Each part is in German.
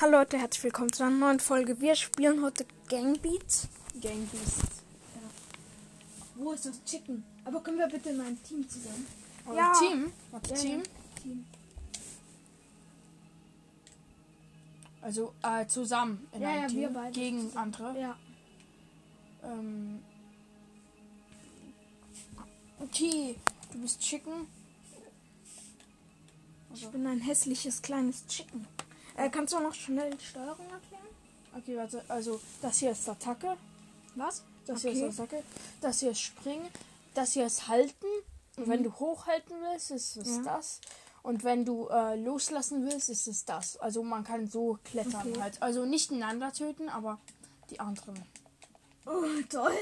Hallo Leute, herzlich willkommen zu einer neuen Folge. Wir spielen heute Gangbeats. Gangbeast. Wo ist das Chicken? Aber können wir bitte in ein Team zusammen? Ja. Team? Warte, Ja, Team? Team. Also äh, zusammen in Ja, einem ja, Team wir beide gegen zusammen. andere. Ja. Ähm, okay, du bist Chicken. Ich bin ein hässliches kleines Chicken. Äh, kannst du noch schnell die Steuerung erklären? Okay, warte. Also das hier ist Attacke. Was? Das Okay. hier ist Attacke. Das hier ist Springen. Das hier ist Halten. Und wenn du hochhalten willst, ist es Mhm. Ja. das. Und wenn du äh, loslassen willst, ist es das. Also man kann so klettern Okay. halt. Also nicht einander töten, aber die anderen. Oh, toll.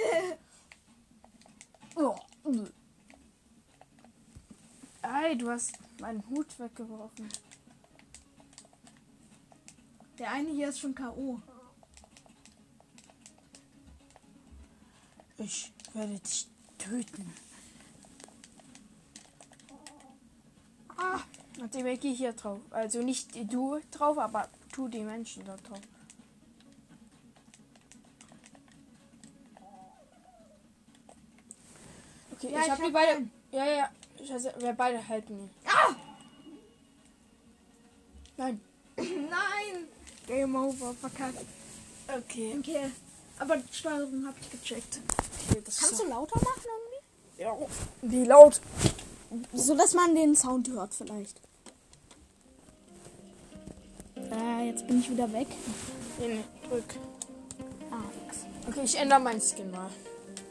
Oh. Ey, du hast meinen Hut weggeworfen. Der eine hier ist schon K.O. Ich werde dich töten. Ah, und dem gehe ich hier drauf. Also nicht du drauf, aber tu die Menschen da drauf. Okay, Ja, ich ich habe die hab beide. einen. Ja, ja, ja. Scheiße, wir beide halten ihn. Ah! Nein. Game over, verkackt. Okay. Okay. Aber die Steuerung habe ich gecheckt. okay Kannst du lauter machen irgendwie? ja. Wie laut? So, dass man den Sound hört vielleicht. Äh, jetzt bin ich wieder weg. Nee, nee, drück. Ah, nix. Okay, ich ändere meinen Skin mal.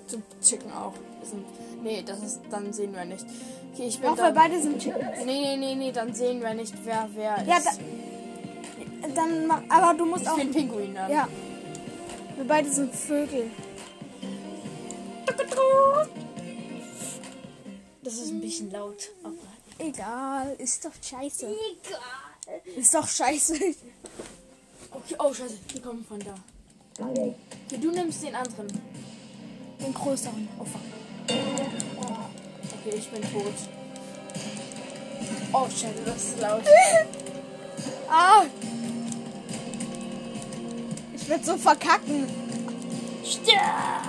Zum Chicken auch. Wir nee, das ist, dann sehen wir nicht. Okay, ich bin Auch wir dann, beide sind Chickens. Nee, nee, nee, nee, dann sehen wir nicht, wer wer Ja, ist. da, dann mach, aber du musst ich auch. bin Pinguin dann. Ja. Wir beide sind Vögel. Das ist ein bisschen laut. Aber Egal, ist doch scheiße. Egal. Ist doch scheiße. Okay, oh scheiße, die kommen von da. Okay, du nimmst den anderen. Den größeren. Oh fuck. Okay, ich bin tot. Oh scheiße, das ist laut. Ah! Ich werd so verkacken. Stark!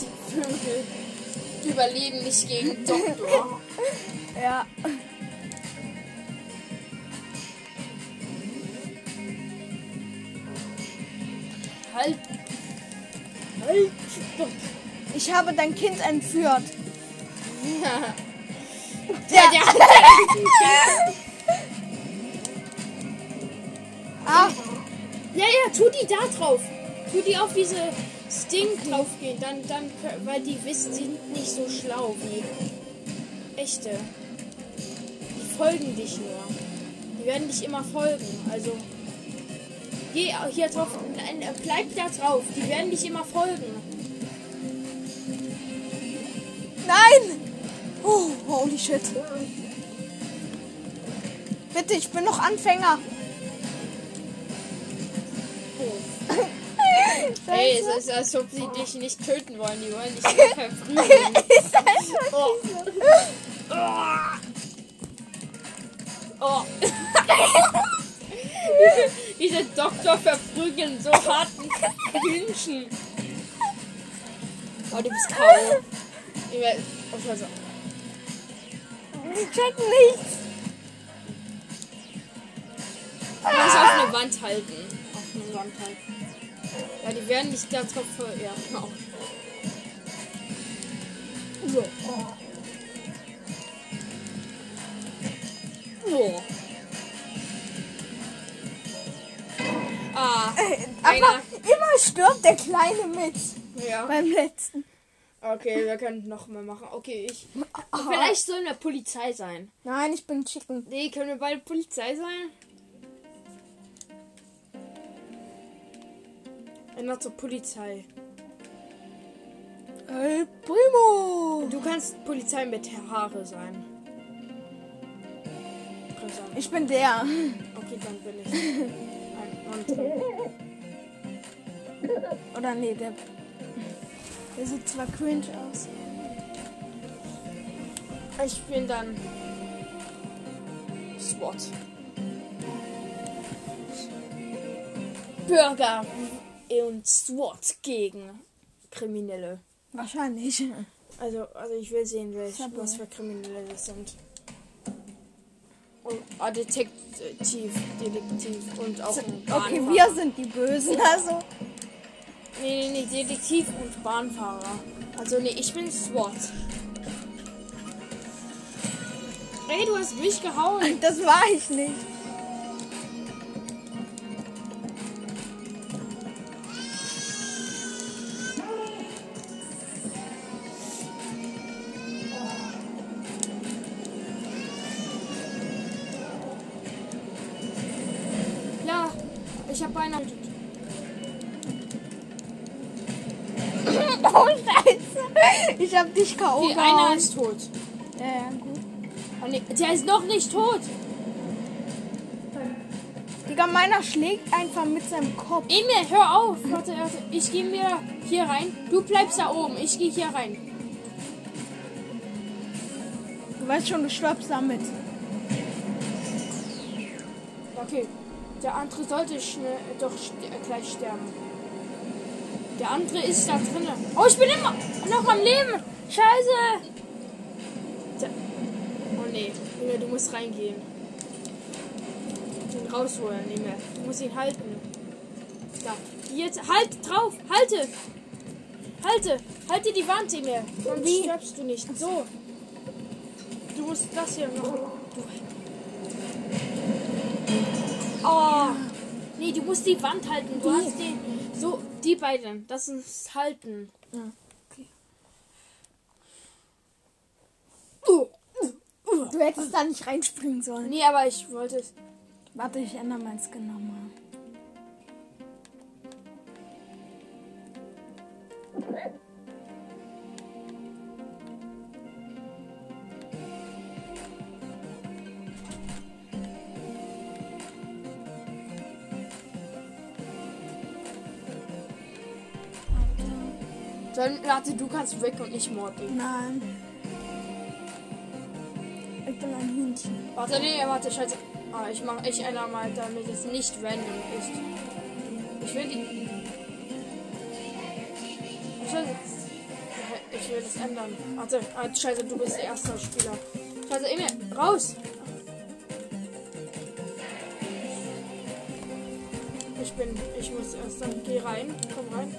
Die Vögel überleben nicht gegen Doktor. Ja. halt! Halt! Stopp! Ich habe dein Kind entführt. Der, der, Ah! Tu die da drauf. Tu die auf diese Ding draufgehen. Dann, dann, kö- weil die wissen, sie sind nicht so schlau wie echte. Die folgen dich nur. Die werden dich immer folgen. Also, geh hier drauf. Nein, bleib da drauf. Die werden dich immer folgen. Nein! Oh, holy shit. Bitte, ich bin noch Anfänger. Ey, es ist, als ob sie dich nicht töten wollen. Die wollen dich nur verprügeln. Oh. Oh. Diese Doktor verprügeln so harten Hühnchen. Oh, du bist K.O. Ich werd- Oh, scheiße. Die checken nichts. Du musst auf eine Wand halten. Auf eine Wand halten. Ja, die werden da drauf ver... Ja, genau. So. So. Ah, Aber einer. immer stirbt der Kleine mit. Ja. Beim letzten. Okay, wir können noch mal machen. Okay, ich. Vielleicht sollen wir Polizei sein. Nein, ich bin Chicken. Nee, können wir beide Polizei sein? Einer zur Polizei. Hey, Primo! Du kannst Polizei mit Haare sein. Ich bin der. Okay, dann bin ich. Ein Oder nee, der. Der sieht zwar cringe aus. Ich bin dann. SWAT. Bürger und SWAT gegen Kriminelle. Wahrscheinlich. Also, also ich will sehen, welch, was für Kriminelle das sind. Und ah, Detektiv, Detektiv und auch ein Okay, Bahnfahrer. wir sind die Bösen, also. Nee, nee, nee, Detektiv und Bahnfahrer. Also nee, ich bin SWAT. Ey, du hast mich gehauen. Das war ich nicht. Ich hab dich K.O. Okay, einer ist tot. Ja, ja, gut. Oh, nee, der ist noch nicht tot. Digga, meiner schlägt einfach mit seinem Kopf. Emil, hör auf. Warte, warte. Ich gehe mir hier rein. Du bleibst da oben. Ich gehe hier rein. Du weißt schon, du stirbst damit. Okay. Der andere sollte schnell, doch st äh, gleich sterben. Der andere ist da drinnen. Oh, ich bin immer noch am Leben. Scheiße. Oh nee. Junge, du musst reingehen. Den rausholen, Junge. Du musst ihn halten. Da. Jetzt. Halt drauf. Halte. Halte. Halte die Wand, Emil. Sonst Wie? stirbst du nicht. So. Du musst das hier noch. Du. Oh. Nee, du musst die Wand halten. Du Die? hast den. So, die beiden. Das ist halten. Du hättest da nicht reinspringen sollen. Nee, aber ich wollte es. Warte, ich ändere mein Skin nochmal. Dann, warte, du kannst weg und nicht Morty. Nein. Ich bin ein Hühnchen. Warte, nee, warte, scheiße. Ah, ich mach ich ändere mal, damit es nicht random ist. Ich will die. Scheiße. Ich will das ändern. Warte, ah, scheiße, du bist der erste Spieler. Scheiße, Emil, raus! Ich bin, ich muss erst dann, geh rein, komm rein.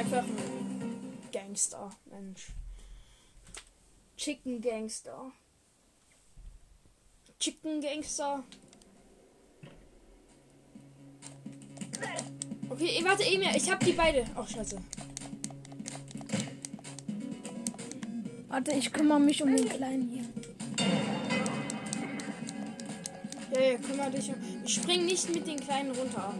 Einfach ein Gangster, Mensch. Chicken Gangster. Chicken Gangster. Okay, eh, warte, Emil, ich hab die beide. Ach, scheiße. Warte, ich kümmere mich um den Kleinen hier. Ja, ja, kümmere dich um. Spring nicht mit den Kleinen runter.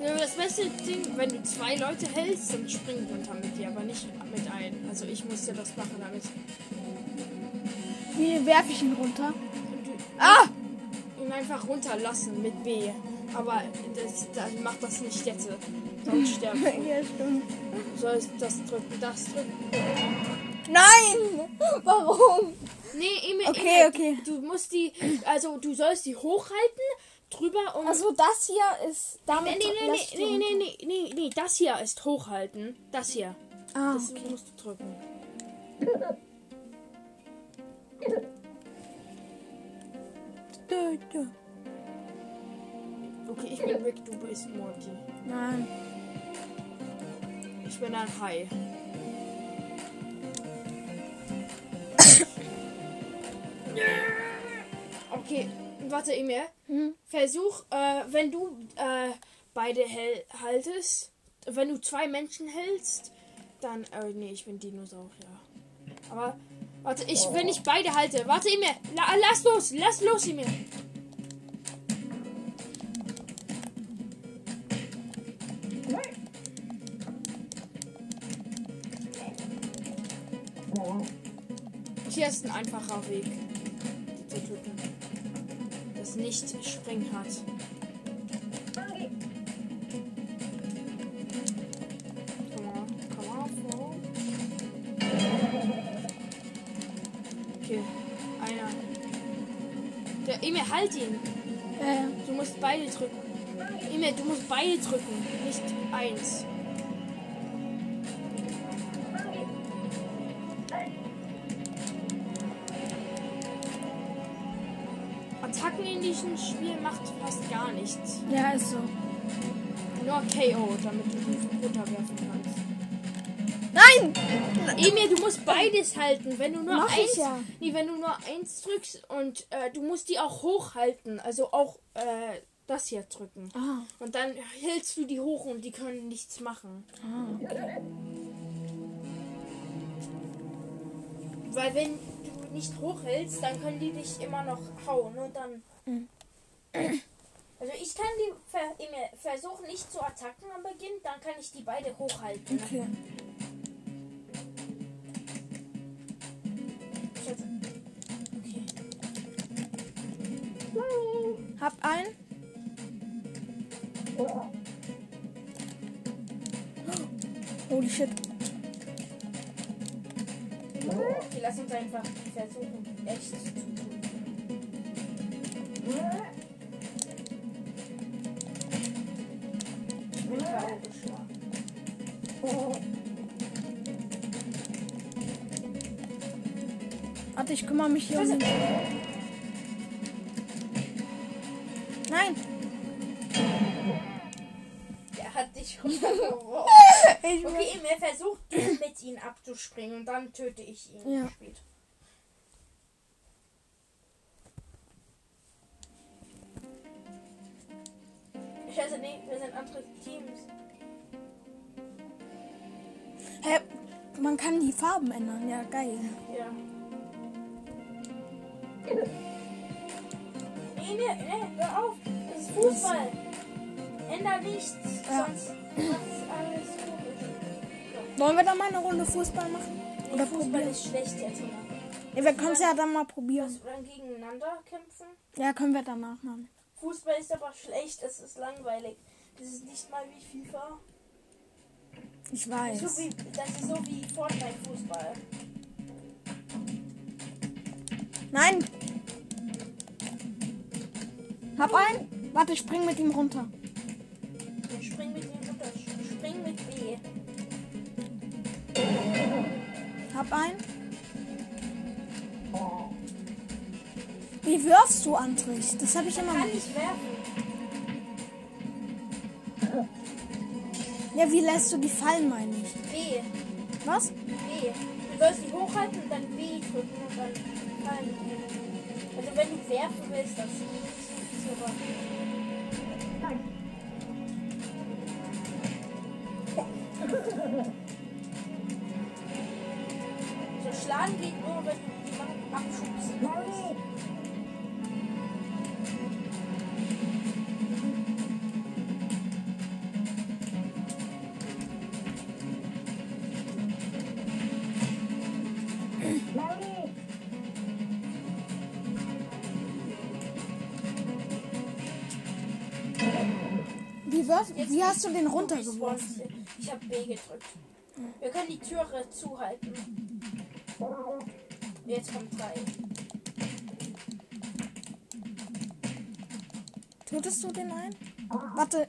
Das beste Ding, wenn du zwei Leute hältst, dann spring runter mit dir, aber nicht mit einem. Also ich musste das machen damit. Wie werfe ich ihn runter? Du Ah! ihn einfach runterlassen mit B. Aber das, das macht das nicht jetzt. Sonst sterben. Ja, stimmt. Du sollst das drücken, das drücken. Nein! Warum? Nee, Emil, Okay, Emil, okay. Du musst die, also du sollst die hochhalten, drüber und. Also das hier ist damit. nee, nee, nee, du nee, nee, nee, nee, nee, das hier ist hochhalten. Das hier. Ah, Das musst du drücken. Okay, ich bin Rick, du bist Morty. Nein. Ich bin ein Hai. Okay, warte, Emil. Hm? Versuch, äh, wenn du äh, beide haltest, wenn du zwei Menschen hältst, dann, äh, nee, ich bin Dinosaurier. Aber, warte, ich, wenn ich beide halte, warte, Emil, la, lass los, lass los, Emil. Hier ist ein einfacher Weg, die zu drücken nicht Spring hat. Komm mal, komm mal, Flo. Okay, einer. Der Emil, halt ihn! Äh. Du musst beide drücken. Emil, du musst beide drücken, nicht eins. Attacken in diesem Spiel macht fast gar nichts. ja, ist so. Nur KO, damit du die runterwerfen kannst. Nein! Emil, du musst beides halten. Wenn du nur Mach eins, ja. nee, wenn du nur eins drückst und äh, du musst die auch hochhalten, also auch äh, das hier drücken. Ah, Und dann hältst du die hoch und die können nichts machen. ah. Weil wenn nicht hochhältst, dann können die dich immer noch hauen und dann. Mhm. Also ich kann die ver Emil, versuchen nicht zu attacken am Beginn, dann kann ich die beide hochhalten. Okay. Schätze. Okay. Hab ein. Holy shit. Einfach versuchen, echt zu tun. Warte, ich kümmere mich hier um den. Dich runtergeworfen. Ich Okay, mir versucht du mit ihm abzuspringen und dann töte ich ihn Ja. später. Scheiße, nee, wir sind andere Teams. Hä? Man kann die Farben ändern. Ja, geil. Ja. Nee, nee, nee, hör auf. Das ist Fußball. Änder nichts. Ja. Sonst ist alles komisch. Wollen wir da mal eine Runde Fußball machen? Oder Fußball probieren? ist schlecht jetzt. Ja, wir können es ja dann mal probieren. Dann gegeneinander kämpfen. Ja, können wir danach machen. Fußball ist aber schlecht, es ist langweilig. Das ist nicht mal wie FIFA. Ich So weiß. wie, das ist so wie Fortnite Fußball. Nein! Hab ein. Warte, ich spring mit ihm runter. Spring mit dem runter. Spring mit B. Hab ein. Wie wirfst du, Antrich? Das habe ich immer Kann ich werfen. Ja, wie lässt du die fallen, meine ich? B. Was? B. Du sollst die hochhalten und dann B drücken und dann fallen. Also wenn du werfen willst, das ist nicht Jetzt wie hast du den runtergeworfen? Ich habe B gedrückt. Wir können die Türe zuhalten. Jetzt kommt 3. Tötest du den ein? Warte.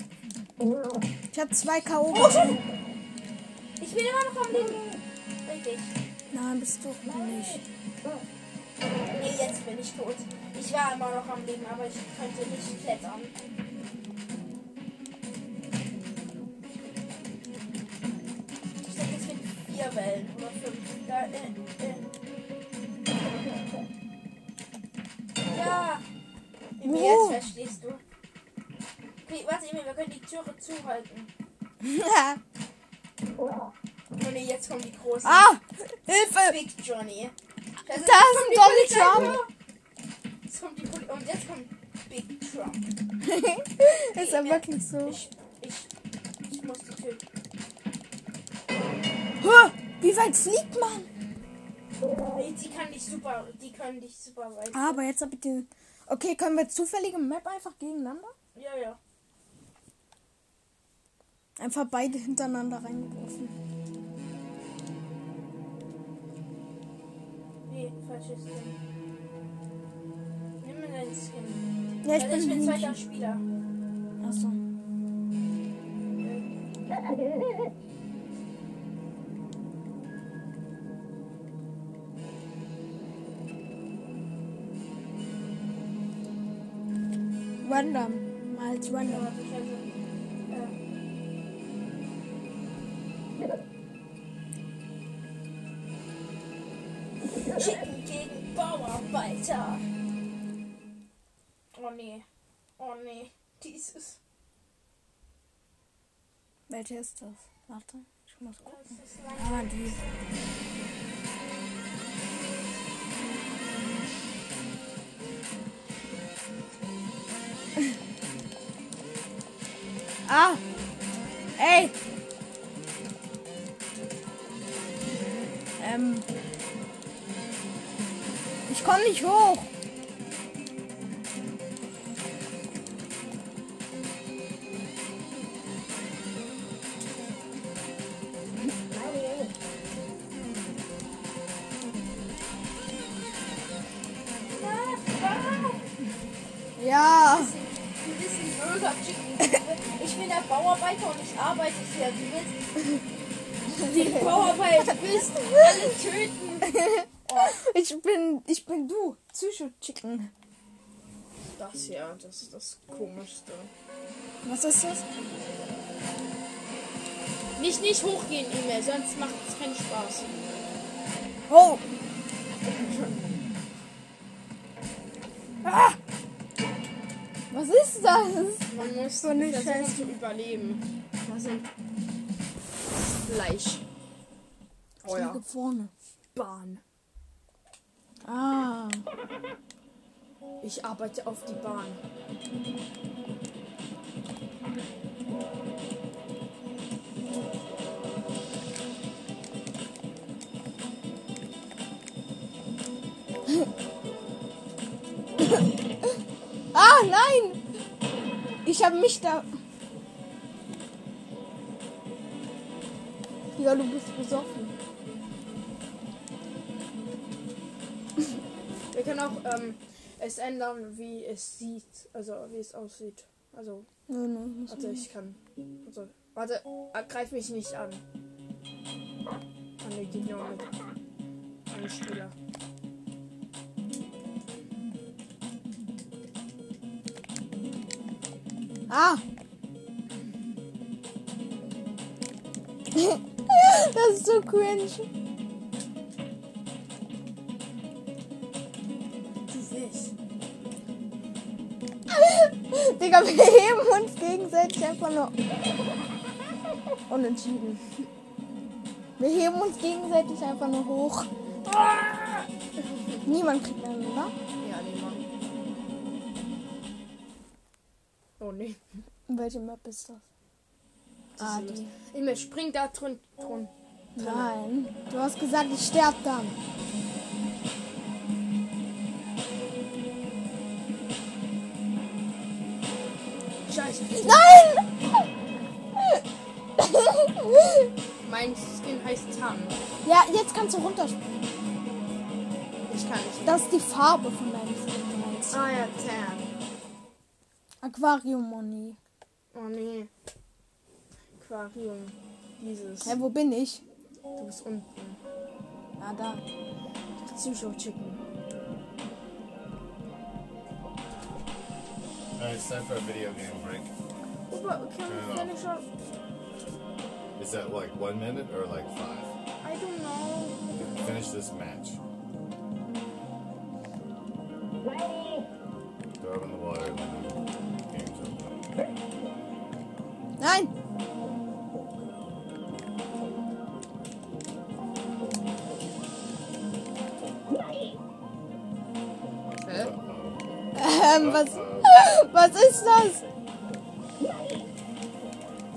Ich habe zwei K.O. gezogen. Ich bin immer noch am Leben. Richtig. Nein, bist du nicht. Nee, jetzt bin ich tot. Ich war immer noch am Leben, aber ich könnte nicht klettern. Können die Türe zuhalten. Oh nee, jetzt kommen die großen. ah! Hilfe! Big Johnny. Das Da ist Donald Trump. Jetzt kommt die Poli und jetzt kommt Big Trump. ist ja wirklich so. Ich, ich, ich muss die töten. Hä? Wie weit fliegt man? Die kann dich super, die können dich super weit. Aber jetzt habe ich den. Okay, können wir zufällige Map einfach gegeneinander? Ja, ja. Einfach beide hintereinander reingeworfen. Nee, falsches Ding. Nimm eine deinen Skin. Ja, ich Weil bin, ich bin Hühnchen. zweiter Spieler. Achso. Random. Als Ja, random. warte, Bauarbeiter. Oh nee. Oh nee. Dieses. Welche ist das? Warte, ich muss gucken. Ah, die. ah! Ey! Ähm. Ich komm nicht hoch! Ja! Du ein böser Chicken. Ich bin der Bauarbeiter und ich arbeite hier. Du willst die Bauarbeiter bist alle töten. Ich bin. Ich bin du. Psycho Chicken. das ja, das ist das Komischste. Was ist das? Nicht, nicht hochgehen, E-Mail, sonst macht es keinen Spaß. Oh! Ah! Was ist das? Man muss So eine versuchen Scheiße. zu überleben. Das sind Fleisch. Oh ja. vorne. Bahn. Ah. Ich arbeite auf die Bahn. Ah, nein! Ich habe mich da. Ja, du bist besoffen. Können auch ähm, es ändern, wie es sieht. Also wie es aussieht. Also, muss also ich kann. Also, warte, greif mich nicht an. Nee, geht nur mit einem Spieler. Ah! das ist so cringe. Digga, wir heben uns gegenseitig einfach nur. Unentschieden. Wir heben uns gegenseitig einfach nur hoch. Niemand kriegt einen, oder? Ja, niemand. Oh nee. Welche Map ist das? Ah, Das ist die. Immer spring da drin. drin. Nein. Du hast gesagt, ich sterbe dann. Scheiße. Nein! Mein Skin heißt Tan. ja, jetzt kannst du runterspringen. Ich kann nicht. Das ist die Farbe von deinem Skin. Ah ja, Tan. Aquarium Moni. Oh nee. Aquarium. Dieses. Hä, wo bin ich? Du bist unten. Ah, da. Psycho Alright, it's time for a video game break. Aber can Turn we it finish up? Is that like one minute or like five? I don't know. Finish this match. Throw it in the water and then the game's over. Nein! Hä? Uh-oh. Was, Uh-oh. Was ist das?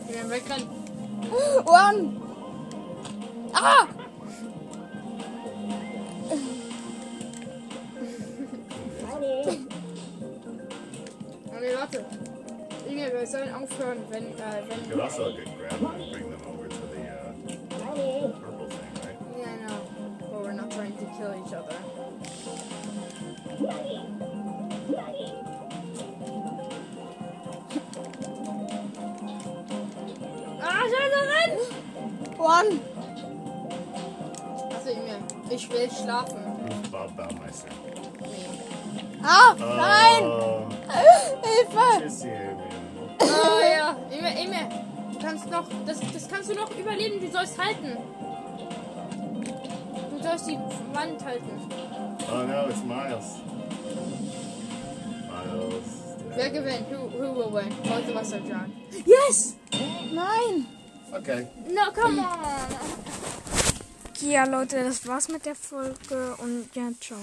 Ich bin wegrennen. One! Ah! Nee, warte. Inge, wir sollen aufhören, wenn, äh, wenn. One. Also, Emil, ich will schlafen. Ich war myself. Ah, nein. Oh, Hilfe. tschüssi, Emil. Oh ja, Emil, Emil, du kannst noch, das, das kannst du noch überleben, du sollst halten. Du sollst die Wand halten. Oh no, it's Miles. Miles. Wer gewinnt? Who, who will win? Both of us are drowned. Yes! Nein. Okay. No, come on! Ja, Leute, das war's mit der Folge und ja, ciao.